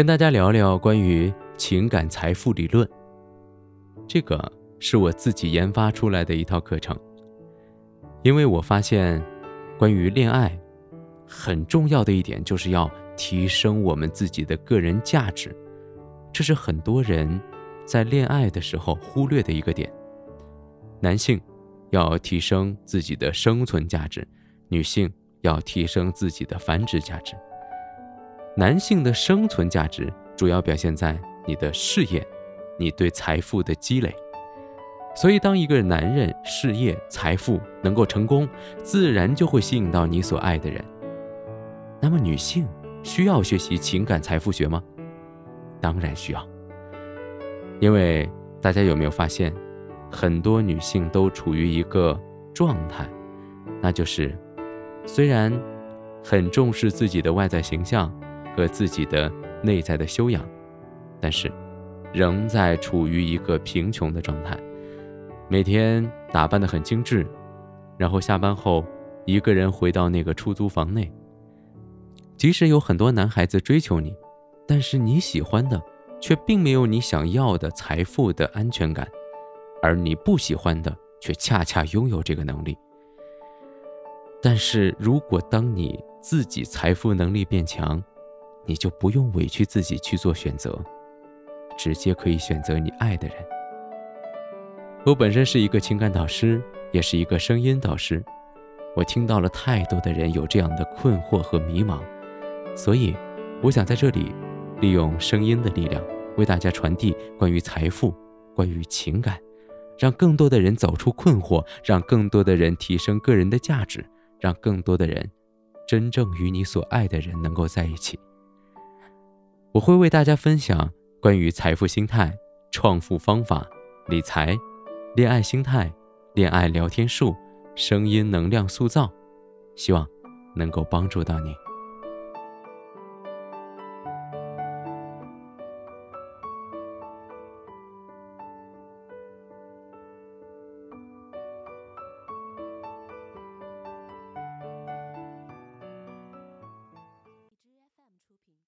跟大家聊聊关于情感财富理论。这个是我自己研发出来的一套课程，因为我发现，关于恋爱，很重要的一点就是要提升我们自己的个人价值，这是很多人在恋爱的时候忽略的一个点。男性要提升自己的生存价值，女性要提升自己的繁殖价值。男性的生存价值主要表现在你的事业，你对财富的积累。所以，当一个男人事业、财富能够成功，自然就会吸引到你所爱的人。那么，女性需要学习情感财富学吗？当然需要。因为大家有没有发现，很多女性都处于一个状态，那就是虽然很重视自己的外在形象。和自己的内在的修养，但是仍在处于一个贫穷的状态。每天打扮得很精致，然后下班后一个人回到那个出租房内。即使有很多男孩子追求你，但是你喜欢的却并没有你想要的财富的安全感，而你不喜欢的却恰恰拥有这个能力。但是如果当你自己财富能力变强，你就不用委屈自己去做选择，直接可以选择你爱的人。我本身是一个情感导师，也是一个声音导师，我听到了太多的人有这样的困惑和迷茫，所以我想在这里利用声音的力量，为大家传递关于财富、关于情感，让更多的人走出困惑，让更多的人提升个人的价值，让更多的人真正与你所爱的人能够在一起。我会为大家分享关于财富心态、创富方法、理财、恋爱心态、恋爱聊天术、声音能量塑造，希望能够帮助到你。